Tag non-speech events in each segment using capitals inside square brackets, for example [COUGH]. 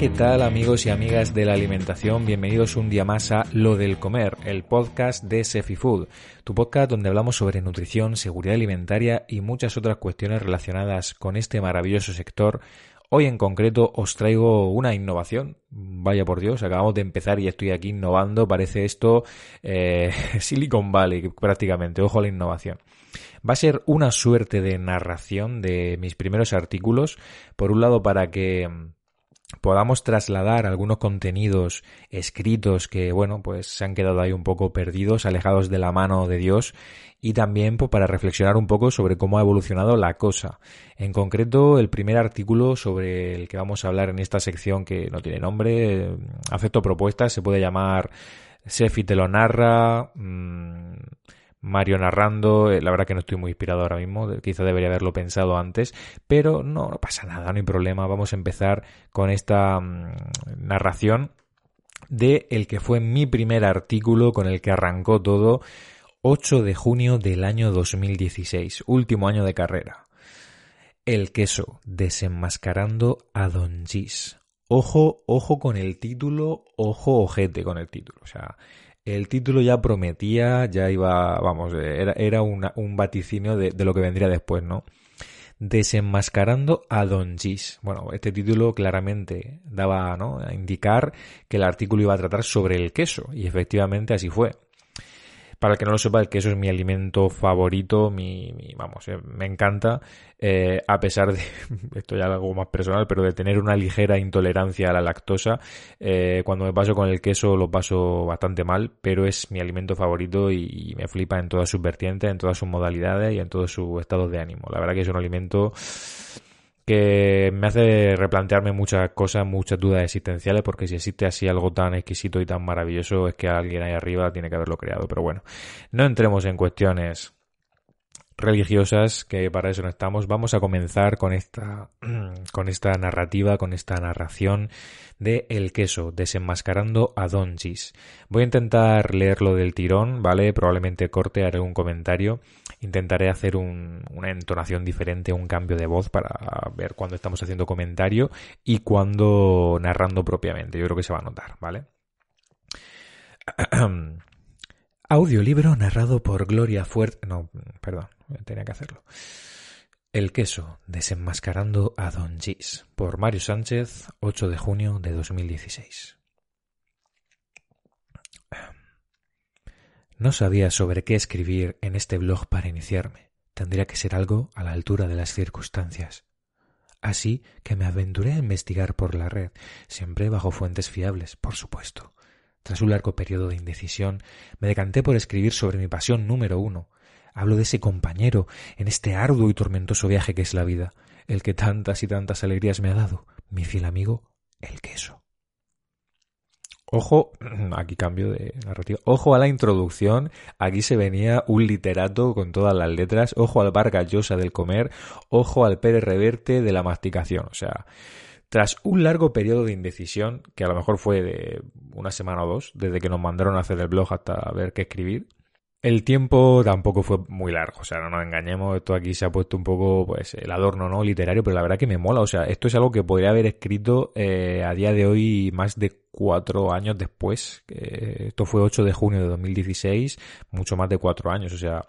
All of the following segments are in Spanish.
¿Qué tal amigos y amigas de la alimentación? Bienvenidos un día más a Lo del Comer, el podcast de Sefifood, tu podcast donde hablamos sobre nutrición, seguridad alimentaria y muchas otras cuestiones relacionadas con este maravilloso sector. Hoy en concreto os traigo una innovación. Vaya por Dios, acabamos de empezar y estoy aquí innovando. Parece esto eh, [LAUGHS] Silicon Valley prácticamente. Ojo a la innovación. Va a ser una suerte de narración de mis primeros artículos. Por un lado, para que podamos trasladar algunos contenidos escritos que, bueno, pues se han quedado ahí un poco perdidos, alejados de la mano de Dios y también pues, para reflexionar un poco sobre cómo ha evolucionado la cosa. En concreto, el primer artículo sobre el que vamos a hablar en esta sección que no tiene nombre, acepto propuestas, se puede llamar Sefi te lo narra, mmm, Mario narrando, eh, la verdad que no estoy muy inspirado ahora mismo, quizá debería haberlo pensado antes, pero no, no pasa nada, no hay problema, vamos a empezar con esta mmm, narración de el que fue mi primer artículo con el que arrancó todo, 8 de junio del año 2016, último año de carrera. El queso, desenmascarando a Don Gis. Ojo, ojo con el título, ojo ojete con el título, o sea, el título ya prometía, ya iba, vamos, era, era un vaticinio de, de, lo que vendría después, ¿no? Desenmascarando a Don Gis. Bueno, este título claramente daba ¿no? a indicar que el artículo iba a tratar sobre el queso, y efectivamente así fue. Para el que no lo sepa, el queso es mi alimento favorito, mi, mi vamos, eh, me encanta, eh, a pesar de, [LAUGHS] esto ya algo más personal, pero de tener una ligera intolerancia a la lactosa, eh, cuando me paso con el queso lo paso bastante mal, pero es mi alimento favorito y, y, me flipa en todas sus vertientes, en todas sus modalidades y en todos sus estados de ánimo. La verdad que es un alimento que me hace replantearme muchas cosas, muchas dudas existenciales, porque si existe así algo tan exquisito y tan maravilloso es que alguien ahí arriba tiene que haberlo creado. Pero bueno, no entremos en cuestiones religiosas, que para eso no estamos. Vamos a comenzar con esta, [CLEARS THROAT] con esta narrativa, con esta narración de El queso, desenmascarando a Don Gis. Voy a intentar leerlo del tirón, ¿vale? Probablemente corte, haré un comentario. Intentaré hacer un, una entonación diferente, un cambio de voz para ver cuando estamos haciendo comentario y cuando narrando propiamente. Yo creo que se va a notar, ¿vale? [CLEARS THROAT] Audiolibro narrado por Gloria Fuerte. No, perdón, tenía que hacerlo. El queso, desenmascarando a Don Gis, por Mario Sánchez, 8 de junio de 2016. No sabía sobre qué escribir en este blog para iniciarme. Tendría que ser algo a la altura de las circunstancias. Así que me aventuré a investigar por la red, siempre bajo fuentes fiables, por supuesto. Tras un largo periodo de indecisión, me decanté por escribir sobre mi pasión número uno. Hablo de ese compañero en este arduo y tormentoso viaje que es la vida, el que tantas y tantas alegrías me ha dado, mi fiel amigo, el queso. Ojo, [CLEARS THROAT] aquí cambio de narrativa. Ojo a la introducción. Aquí se venía un literato con todas las letras. Ojo al bar gallosa del comer. Ojo al Pérez Reverte de la masticación. O sea, tras un largo periodo de indecisión, que a lo mejor fue de una semana o dos, desde que nos mandaron a hacer el blog hasta ver qué escribir, el tiempo tampoco fue muy largo, o sea, no nos engañemos, esto aquí se ha puesto un poco, pues, el adorno, ¿no? Literario, pero la verdad que me mola, o sea, esto es algo que podría haber escrito eh, a día de hoy más de cuatro años después, eh, esto fue 8 de junio de 2016, mucho más de cuatro años, o sea,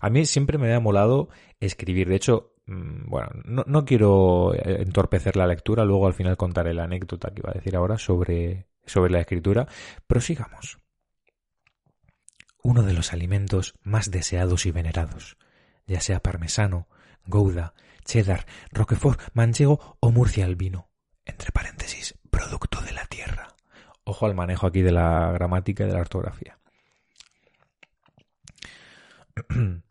a mí siempre me ha molado escribir, de hecho, mmm, bueno, no, no quiero entorpecer la lectura, luego al final contaré la anécdota que iba a decir ahora sobre, sobre la escritura, prosigamos uno de los alimentos más deseados y venerados. ya sea parmesano, gouda, cheddar, roquefort, manchego o murcia albino. Entre paréntesis, producto de la tierra. Ojo al manejo aquí de la gramática y de la ortografía. [CLEARS THROAT]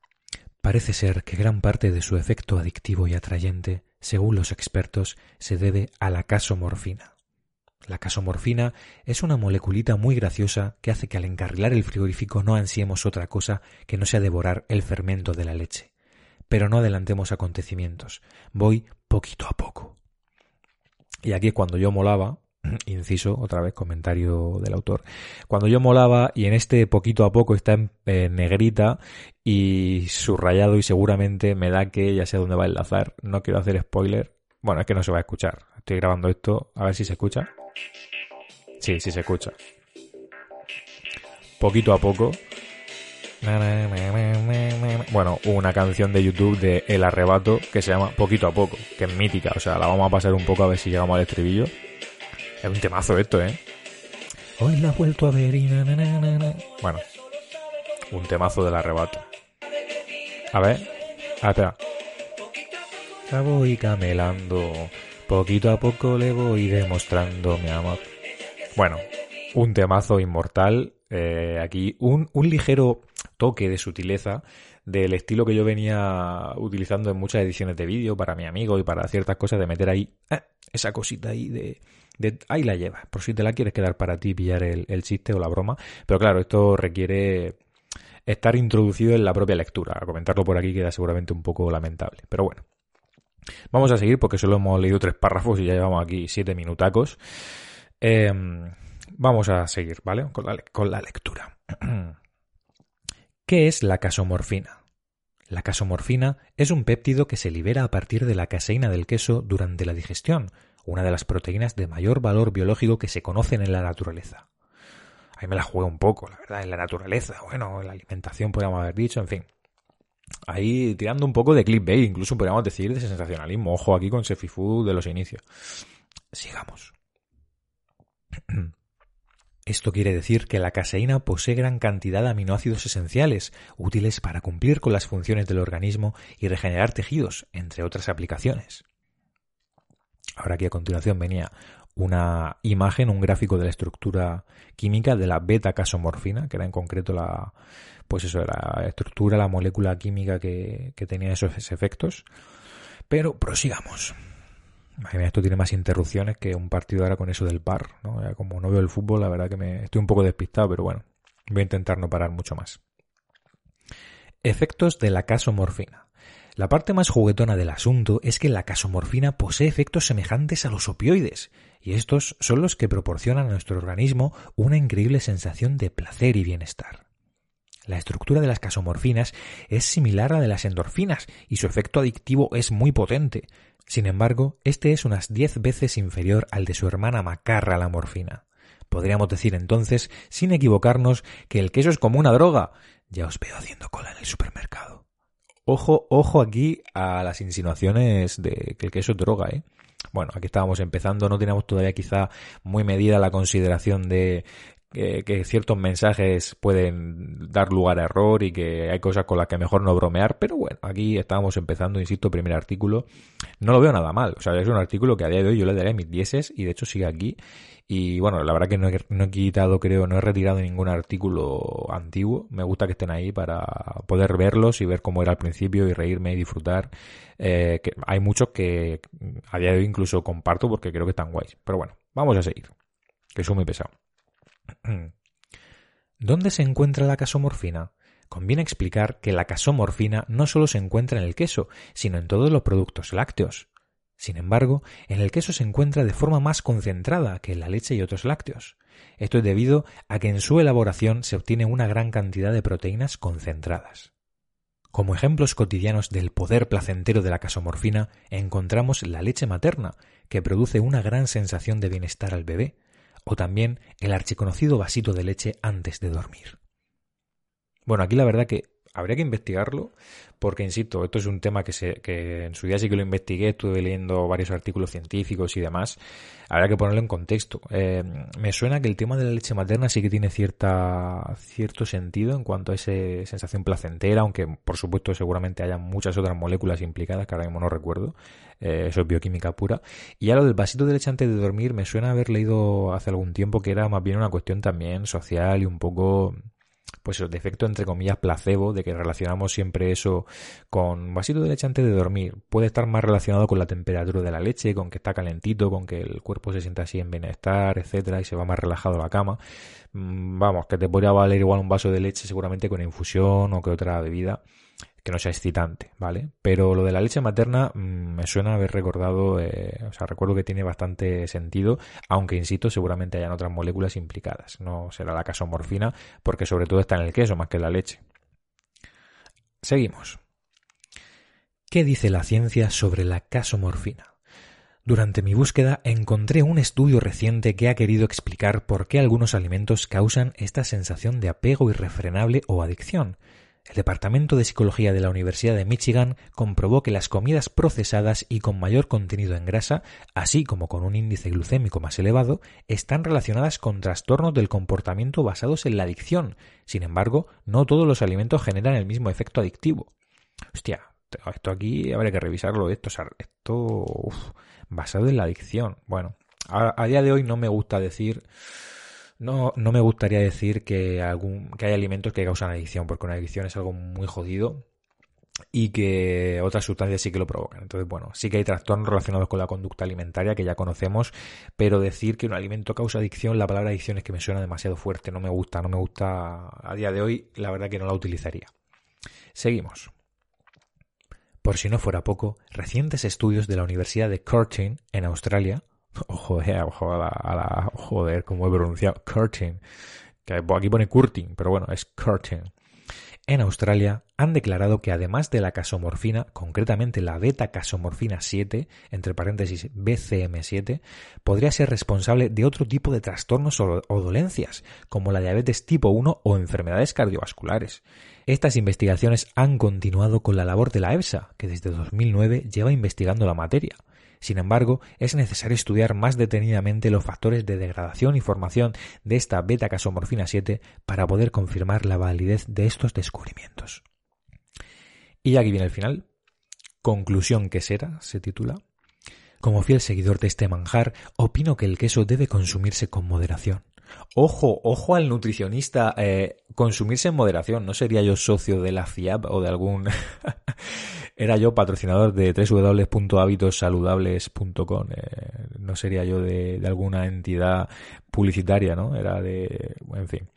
Parece ser que gran parte de su efecto adictivo y atrayente, según los expertos, se debe a la casomorfina. La casomorfina es una moleculita muy graciosa que hace que al encarrilar el frigorífico no ansiemos otra cosa que no sea devorar el fermento de la leche. Pero no adelantemos acontecimientos. Voy poquito a poco. Y aquí cuando yo molaba, [CLEARS THROAT] inciso, otra vez comentario del autor, cuando yo molaba y en este poquito a poco está en, negrita y subrayado y seguramente me da que ya sé dónde va a enlazar, no quiero hacer spoiler, bueno, es que no se va a escuchar, estoy grabando esto, a ver si se escucha. Sí, sí se escucha. Poquito a poco. Bueno, una canción de YouTube de El Arrebato que se llama Poquito a Poco, que es mítica, o sea, la vamos a pasar un poco a ver si llegamos al estribillo. Es un temazo esto, ¿eh? Hoy la he vuelto a ver y Bueno, un temazo del arrebato. A ver, espera. Voy camelando, poquito a poco le voy demostrando mi amor. Bueno, un temazo inmortal. Eh, aquí un, un ligero toque de sutileza del estilo que yo venía utilizando en muchas ediciones de vídeo para mi amigo y para ciertas cosas de meter ahí eh, esa cosita ahí de, ahí la llevas, por si te la quieres quedar para ti, pillar el, chiste o la broma. Pero claro, esto requiere estar introducido en la propia lectura. Comentarlo por aquí queda seguramente un poco lamentable. Pero bueno. Vamos a seguir porque solo hemos leído tres párrafos y ya llevamos aquí siete minutacos. Em, vamos a seguir, ¿vale? Con la, con la lectura. [CLEARS THROAT] ¿Qué es la casomorfina? La casomorfina es un péptido que se libera a partir de la caseína del queso durante la digestión, una de las proteínas de mayor valor biológico que se conocen en la naturaleza. Ahí me la juego un poco, la verdad, en la naturaleza, bueno, en la alimentación podríamos haber dicho, en fin. Ahí tirando un poco de clickbait, incluso podríamos decir de sensacionalismo. Ojo aquí con Sefifood de los inicios. Sigamos. [CLEARS THROAT] Esto quiere decir que la caseína posee gran cantidad de aminoácidos esenciales, útiles para cumplir con las funciones del organismo y regenerar tejidos, entre otras aplicaciones. Ahora aquí a continuación venía una imagen, un gráfico de la estructura química de la beta-casomorfina, que era en concreto la, pues eso, la estructura, la molécula química que, tenía esos efectos. Pero prosigamos. Esto tiene más interrupciones que un partido ahora con eso del par. ¿no? como no veo el fútbol, la verdad que me estoy un poco despistado, pero bueno, voy a intentar no parar mucho más. Efectos de la casomorfina. La parte más juguetona del asunto es que la casomorfina posee efectos semejantes a los opioides, y estos son los que proporcionan a nuestro organismo una increíble sensación de placer y bienestar. La estructura de las casomorfinas es similar a la de las endorfinas y su efecto adictivo es muy potente. Sin embargo, este es unas diez veces inferior al de su hermana macarra la morfina. Podríamos decir entonces, sin equivocarnos, que el queso es como una droga. Ya os veo haciendo cola en el supermercado. Ojo, ojo aquí a las insinuaciones de que el queso es droga, ¿eh? Bueno, aquí estábamos empezando, no teníamos todavía quizá muy medida la consideración de que, ciertos mensajes pueden dar lugar a error y que hay cosas con las que mejor no bromear, pero bueno, aquí estábamos empezando, insisto, primer artículo. No lo veo nada mal, o sea, es un artículo que a día de hoy yo le daré mis dieces y de hecho sigue aquí. Y bueno, la verdad que no he, no he quitado, creo, no he retirado ningún artículo antiguo. Me gusta que estén ahí para poder verlos y ver cómo era al principio y reírme y disfrutar. Eh, que hay muchos que a día de hoy incluso comparto porque creo que están guays. Pero bueno, vamos a seguir, que soy muy pesado. [CLEARS THROAT] ¿Dónde se encuentra la casomorfina? Conviene explicar que la casomorfina no solo se encuentra en el queso, sino en todos los productos lácteos. Sin embargo, en el queso se encuentra de forma más concentrada que en la leche y otros lácteos. Esto es debido a que en su elaboración se obtiene una gran cantidad de proteínas concentradas. Como ejemplos cotidianos del poder placentero de la casomorfina encontramos la leche materna, que produce una gran sensación de bienestar al bebé, o también el archiconocido vasito de leche antes de dormir. Bueno, aquí la verdad que habría que investigarlo porque, insisto, esto es un tema que, se, que en su día sí que lo investigué, estuve leyendo varios artículos científicos y demás. Habría que ponerlo en contexto. Eh, me suena que el tema de la leche materna sí que tiene cierta, cierto sentido en cuanto a esa sensación placentera, aunque por supuesto seguramente haya muchas otras moléculas implicadas que ahora mismo no recuerdo. Eh, eso es bioquímica pura. Y ya lo del vasito de leche antes de dormir me suena haber leído hace algún tiempo que era más bien una cuestión también social y un poco pues el defecto entre comillas placebo de que relacionamos siempre eso con vasito de leche antes de dormir. Puede estar más relacionado con la temperatura de la leche, con que está calentito, con que el cuerpo se sienta así en bienestar, etcétera, y se va más relajado a la cama. Mm, vamos, que te podría valer igual un vaso de leche seguramente con infusión o que otra bebida que no sea excitante, ¿vale? Pero lo de la leche materna mm, me suena haber recordado, eh, o sea, recuerdo que tiene bastante sentido, aunque insisto, seguramente hayan otras moléculas implicadas. No será la casomorfina, porque sobre todo está en el queso más que en la leche. Seguimos. ¿Qué dice la ciencia sobre la casomorfina? Durante mi búsqueda encontré un estudio reciente que ha querido explicar por qué algunos alimentos causan esta sensación de apego irrefrenable o adicción. El Departamento de Psicología de la Universidad de Michigan comprobó que las comidas procesadas y con mayor contenido en grasa, así como con un índice glucémico más elevado, están relacionadas con trastornos del comportamiento basados en la adicción. Sin embargo, no todos los alimentos generan el mismo efecto adictivo. Hostia, esto aquí habría que revisarlo. Esto, esto basado en la adicción. Bueno, a día de hoy no me gusta decir no, no me gustaría decir que, algún, que hay alimentos que causan adicción, porque una adicción es algo muy jodido y que otras sustancias sí que lo provocan. Entonces, bueno, sí que hay trastornos relacionados con la conducta alimentaria que ya conocemos, pero decir que un alimento causa adicción, la palabra adicción es que me suena demasiado fuerte, no me gusta, no me gusta a día de hoy, la verdad que no la utilizaría. Seguimos. Por si no fuera poco, recientes estudios de la Universidad de Curtin, en Australia, Eh, ojo a la, joder, como he pronunciado, curtain. Aquí pone curtin, pero bueno, es curtain. En Australia han declarado que además de la casomorfina, concretamente la beta-casomorfina 7, entre paréntesis BCM7, podría ser responsable de otro tipo de trastornos o, o dolencias, como la diabetes tipo 1 o enfermedades cardiovasculares. Estas investigaciones han continuado con la labor de la EFSA, que desde 2009 lleva investigando la materia. Sin embargo, es necesario estudiar más detenidamente los factores de degradación y formación de esta beta-casomorfina 7 para poder confirmar la validez de estos descubrimientos. Y aquí viene el final. Conclusión que será, se titula. Como fiel seguidor de este manjar, opino que el queso debe consumirse con moderación. Ojo, ojo al nutricionista, eh, consumirse en moderación. No sería yo socio de la FIAP o de algún [LAUGHS] era yo patrocinador de www.habitossaludables.com. Eh, no sería yo de, alguna entidad publicitaria, ¿no? Era de... En fin.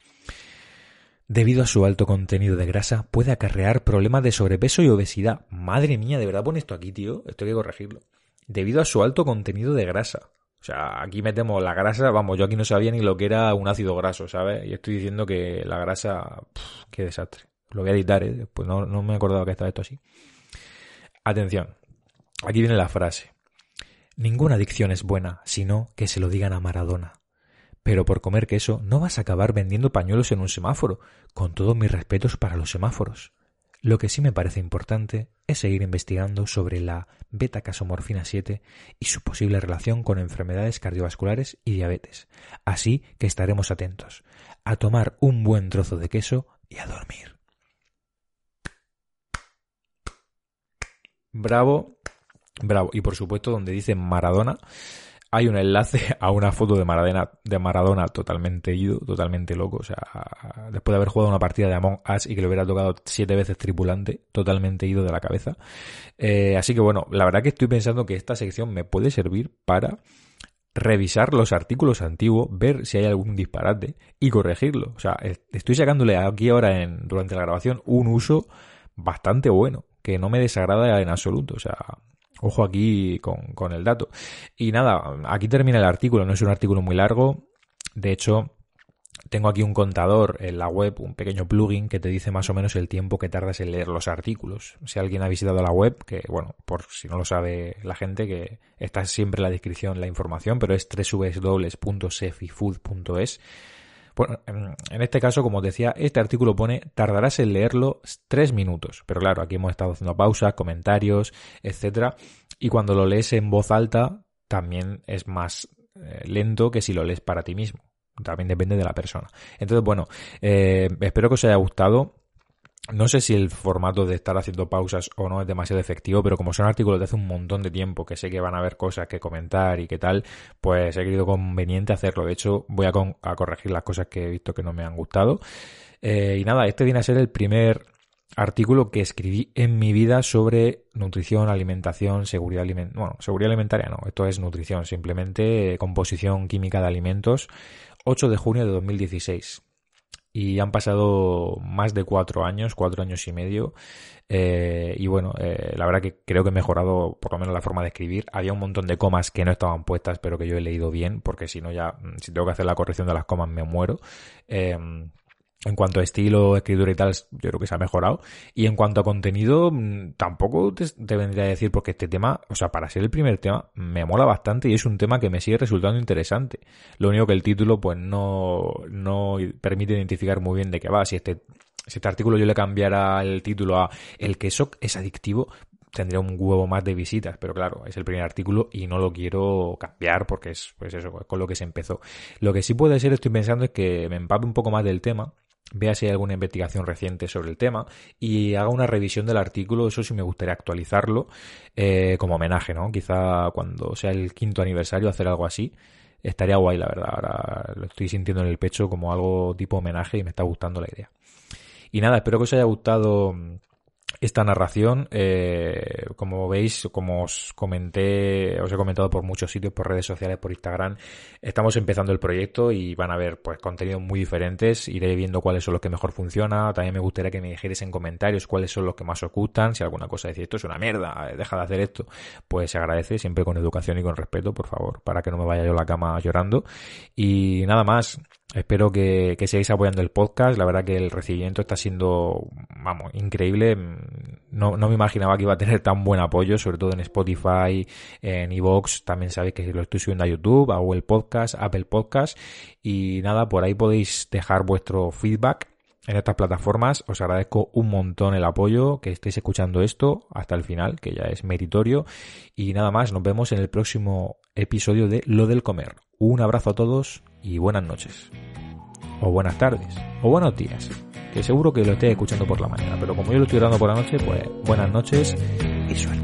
Debido a su alto contenido de grasa, puede acarrear problemas de sobrepeso y obesidad. Madre mía, ¿de verdad pone esto aquí, tío? Esto hay que corregirlo. Debido a su alto contenido de grasa. O sea, aquí metemos la grasa, vamos, yo aquí no sabía ni lo que era un ácido graso, ¿sabes? Y estoy diciendo que la grasa, qué desastre. Lo voy a editar, ¿eh? Pues no, no me acordaba que estaba esto así. Atención, aquí viene la frase. Ninguna adicción es buena, sino que se lo digan a Maradona. Pero por comer queso no vas a acabar vendiendo pañuelos en un semáforo, con todos mis respetos para los semáforos. Lo que sí me parece importante es seguir investigando sobre la beta-casomorfina 7 y su posible relación con enfermedades cardiovasculares y diabetes. Así que estaremos atentos a tomar un buen trozo de queso y a dormir. Bravo, bravo. Y por supuesto, donde dice Maradona, hay un enlace [LAUGHS] a una foto de Maradona, de Maradona totalmente ido, totalmente loco. O sea, después de haber jugado una partida de Among Us y que le hubiera tocado siete veces tripulante, totalmente ido de la cabeza. Eh, así que bueno, la verdad que estoy pensando que esta sección me puede servir para revisar los artículos antiguos, ver si hay algún disparate y corregirlo. O sea, estoy sacándole aquí ahora en, durante la grabación un uso bastante bueno que no me desagrada en absoluto. O sea, ojo aquí con, el dato. Y nada, aquí termina el artículo. No es un artículo muy largo. De hecho, tengo aquí un contador en la web, un pequeño plugin que te dice más o menos el tiempo que tardas en leer los artículos. Si alguien ha visitado la web, que bueno, por si no lo sabe la gente, que está siempre en la descripción la información, pero es www.sefifood.es Bueno, en este caso, como os decía, este artículo pone tardarás en leerlo tres minutos. Pero claro, aquí hemos estado haciendo pausas, comentarios, etcétera. Y cuando lo lees en voz alta, también es más eh, lento que si lo lees para ti mismo. También depende de la persona. Entonces, bueno, eh, espero que os haya gustado. No sé si el formato de estar haciendo pausas o no es demasiado efectivo, pero como son artículos de hace un montón de tiempo que sé que van a haber cosas que comentar y qué tal, pues he querido conveniente hacerlo. De hecho, voy a, corregir las cosas que he visto que no me han gustado. Eh, y nada, este viene a ser el primer artículo que escribí en mi vida sobre nutrición, alimentación, seguridad alimentaria. Bueno, seguridad alimentaria no, esto es nutrición, simplemente composición química de alimentos. 8 de junio de 2016 y han pasado más de cuatro años, cuatro años y medio. Eh, y bueno, eh, la verdad que creo que he mejorado por lo menos la forma de escribir. Había un montón de comas que no estaban puestas, pero que yo he leído bien, porque si no ya, mm, si tengo que hacer la corrección de las comas me muero. Eh, en cuanto a estilo, escritura y tal, yo creo que se ha mejorado. Y en cuanto a contenido, mm, tampoco te, vendría a decir porque este tema, o sea, para ser el primer tema, me mola bastante y es un tema que me sigue resultando interesante. Lo único que el título, pues no, no permite identificar muy bien de qué va. Si este, si este artículo yo le cambiara el título a El queso es adictivo, tendría un huevo más de visitas, pero claro, es el primer artículo y no lo quiero cambiar porque es, pues eso, con lo que se empezó. Lo que sí puede ser, estoy pensando, es que me empape un poco más del tema vea si hay alguna investigación reciente sobre el tema y haga una revisión del artículo, eso sí me gustaría actualizarlo eh, como homenaje, ¿no? Quizá cuando sea el quinto aniversario hacer algo así. Estaría guay, la verdad. Ahora lo estoy sintiendo en el pecho como algo tipo homenaje y me está gustando la idea. Y nada, espero que os haya gustado esta narración, eh, como veis, como os comenté, os he comentado por muchos sitios, por redes sociales, por Instagram, estamos empezando el proyecto y van a haber pues contenidos muy diferentes, iré viendo cuáles son los que mejor funciona, también me gustaría que me dijerais en comentarios cuáles son los que más os gustan, si alguna cosa decís esto es una mierda, deja de hacer esto, pues se agradece, siempre con educación y con respeto, por favor, para que no me vaya yo a la cama llorando. Y nada más, Espero que, que sigáis apoyando el podcast. La verdad que el recibimiento está siendo, vamos, increíble. No, no me imaginaba que iba a tener tan buen apoyo, sobre todo en Spotify, en Evox. También sabéis que lo estoy subiendo a YouTube, a Google Podcast, Apple Podcast. Y nada, por ahí podéis dejar vuestro feedback en estas plataformas. Os agradezco un montón el apoyo, que estéis escuchando esto hasta el final, que ya es meritorio. Y nada más, nos vemos en el próximo episodio de Lo del Comer. Un abrazo a todos y buenas noches. O buenas tardes. O buenos días. Que seguro que lo esté escuchando por la mañana. Pero como yo lo estoy grabando por la noche, pues buenas noches y suerte.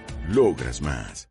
Logras más.